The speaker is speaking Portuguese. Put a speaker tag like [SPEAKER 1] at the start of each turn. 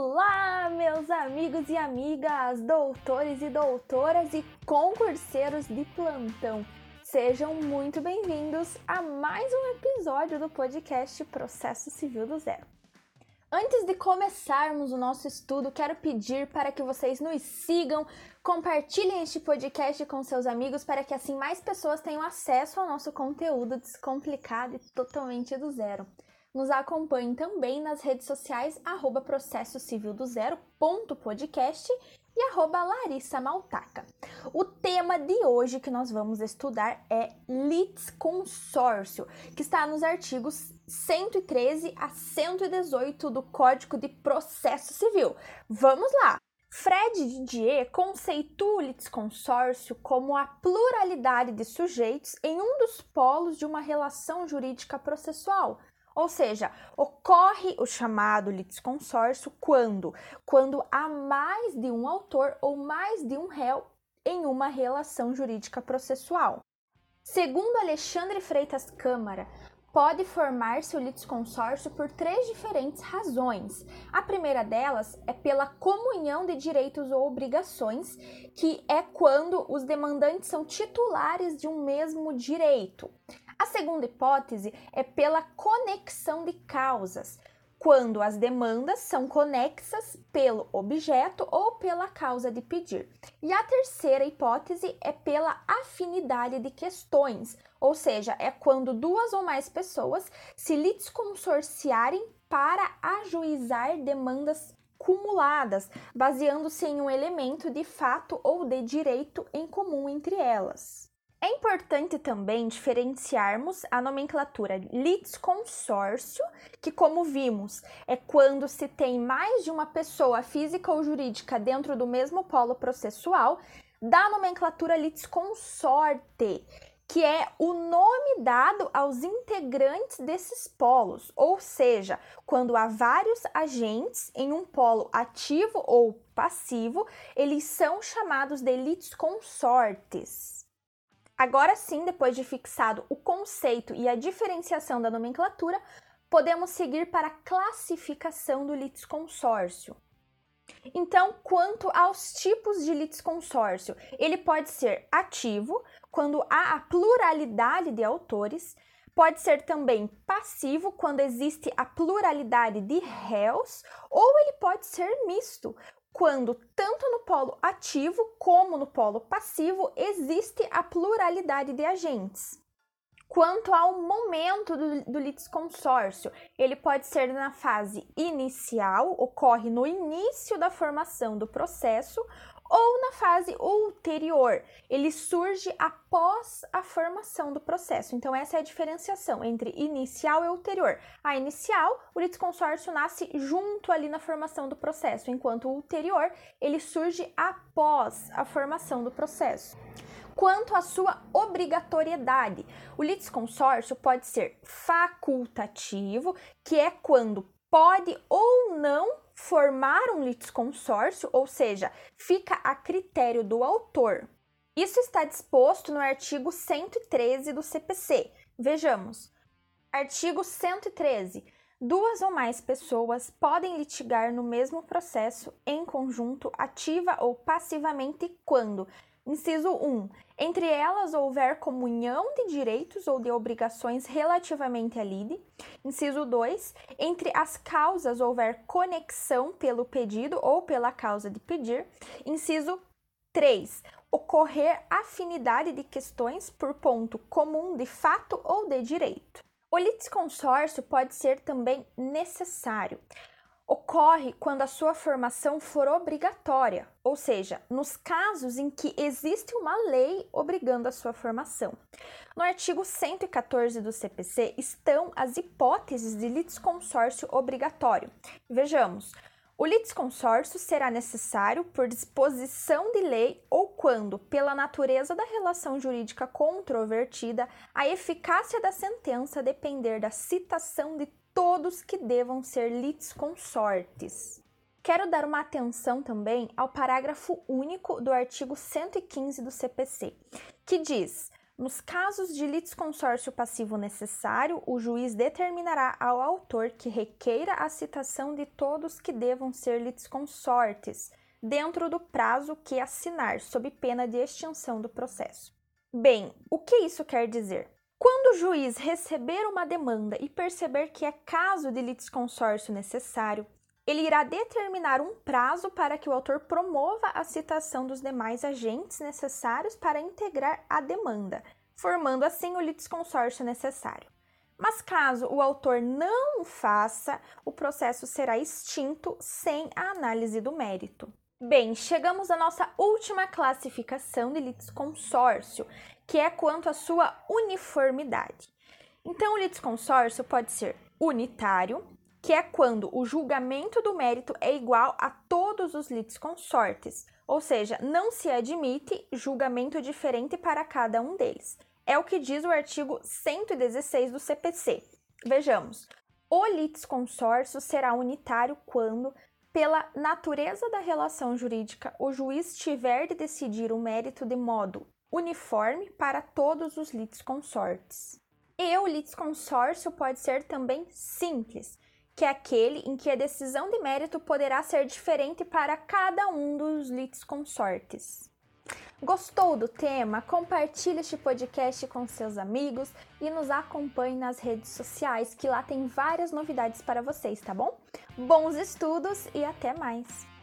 [SPEAKER 1] Olá, meus amigos e amigas, doutores e doutoras e concurseiros de plantão. Sejam muito bem-vindos a mais um episódio do podcast Processo Civil do Zero. Antes de começarmos o nosso estudo, quero pedir para que vocês nos sigam, compartilhem este podcast com seus amigos para que assim mais pessoas tenham acesso ao nosso conteúdo descomplicado e totalmente do zero. Nos acompanhem também nas redes sociais, arroba processo civil do zero, ponto podcast e arroba Larissa Maltaca. O tema de hoje que nós vamos estudar é litisconsórcio, que está nos artigos 113 a 118 do Código de Processo Civil. Vamos lá! Fred Didier conceitua o litisconsórcio como a pluralidade de sujeitos em um dos polos de uma relação jurídica processual, ou seja, ocorre o chamado litisconsórcio quando? Quando há mais de um autor ou mais de um réu em uma relação jurídica processual. Segundo Alexandre Freitas Câmara, pode formar-se o litisconsórcio por três diferentes razões. A primeira delas é pela comunhão de direitos ou obrigações, que é quando os demandantes são titulares de um mesmo direito. A segunda hipótese é pela conexão de causas, quando as demandas são conexas pelo objeto ou pela causa de pedir. E a terceira hipótese é pela afinidade de questões, ou seja, é quando duas ou mais pessoas se litisconsorciarem para ajuizar demandas cumuladas, baseando-se em um elemento de fato ou de direito em comum entre elas. É importante também diferenciarmos a nomenclatura litisconsórcio, que como vimos, é quando se tem mais de uma pessoa física ou jurídica dentro do mesmo polo processual, da nomenclatura litisconsorte, que é o nome dado aos integrantes desses polos, ou seja, quando há vários agentes em um polo ativo ou passivo, eles são chamados de litisconsortes. Agora sim, depois de fixado o conceito e a diferenciação da nomenclatura, podemos seguir para a classificação do litisconsórcio. Então, quanto aos tipos de litisconsórcio, ele pode ser ativo, quando há a pluralidade de autores, pode ser também passivo, quando existe a pluralidade de réus, ou ele pode ser misto, quando tanto no polo ativo como no polo passivo existe a pluralidade de agentes. Quanto ao momento do, do litisconsórcio, ele pode ser na fase inicial, ocorre no início da formação do processo, ou na fase ulterior. Ele surge após a formação do processo. Então, essa é a diferenciação entre inicial e ulterior. A inicial, o litisconsórcio nasce junto ali na formação do processo, enquanto o ulterior, ele surge após a formação do processo. Quanto à sua obrigatoriedade, o litisconsórcio pode ser facultativo, que é quando pode ou não formar um litisconsórcio, ou seja, fica a critério do autor. Isso está disposto no artigo 113 do CPC. Vejamos. Artigo 113. Duas ou mais pessoas podem litigar no mesmo processo em conjunto, ativa ou passivamente, quando Inciso 1. Entre elas houver comunhão de direitos ou de obrigações relativamente à lide. Inciso 2. Entre as causas houver conexão pelo pedido ou pela causa de pedir. Inciso 3. Ocorrer afinidade de questões por ponto comum de fato ou de direito. O litisconsórcio pode ser também necessário ocorre quando a sua formação for obrigatória, ou seja, nos casos em que existe uma lei obrigando a sua formação. No artigo 114 do CPC estão as hipóteses de litisconsórcio obrigatório. Vejamos. O litisconsórcio será necessário por disposição de lei ou quando, pela natureza da relação jurídica controvertida, a eficácia da sentença depender da citação de todos que devam ser litisconsortes. Quero dar uma atenção também ao parágrafo único do artigo 115 do CPC, que diz: Nos casos de litisconsórcio passivo necessário, o juiz determinará ao autor que requeira a citação de todos que devam ser litisconsortes, dentro do prazo que assinar, sob pena de extinção do processo. Bem, o que isso quer dizer? Quando o juiz receber uma demanda e perceber que é caso de litisconsórcio necessário, ele irá determinar um prazo para que o autor promova a citação dos demais agentes necessários para integrar a demanda, formando assim o litisconsórcio necessário. Mas caso o autor não faça, o processo será extinto sem a análise do mérito. Bem, chegamos à nossa última classificação de litisconsórcio, que é quanto à sua uniformidade. Então, o litisconsórcio pode ser unitário, que é quando o julgamento do mérito é igual a todos os litisconsortes, ou seja, não se admite julgamento diferente para cada um deles. É o que diz o artigo 116 do CPC. Vejamos. O litisconsórcio será unitário quando, pela natureza da relação jurídica, o juiz tiver de decidir o mérito de modo uniforme para todos os litisconsortes. E o litisconsórcio pode ser também simples, que é aquele em que a decisão de mérito poderá ser diferente para cada um dos litisconsortes. Gostou do tema? Compartilhe este podcast com seus amigos e nos acompanhe nas redes sociais, que lá tem várias novidades para vocês, tá bom? Bons estudos e até mais!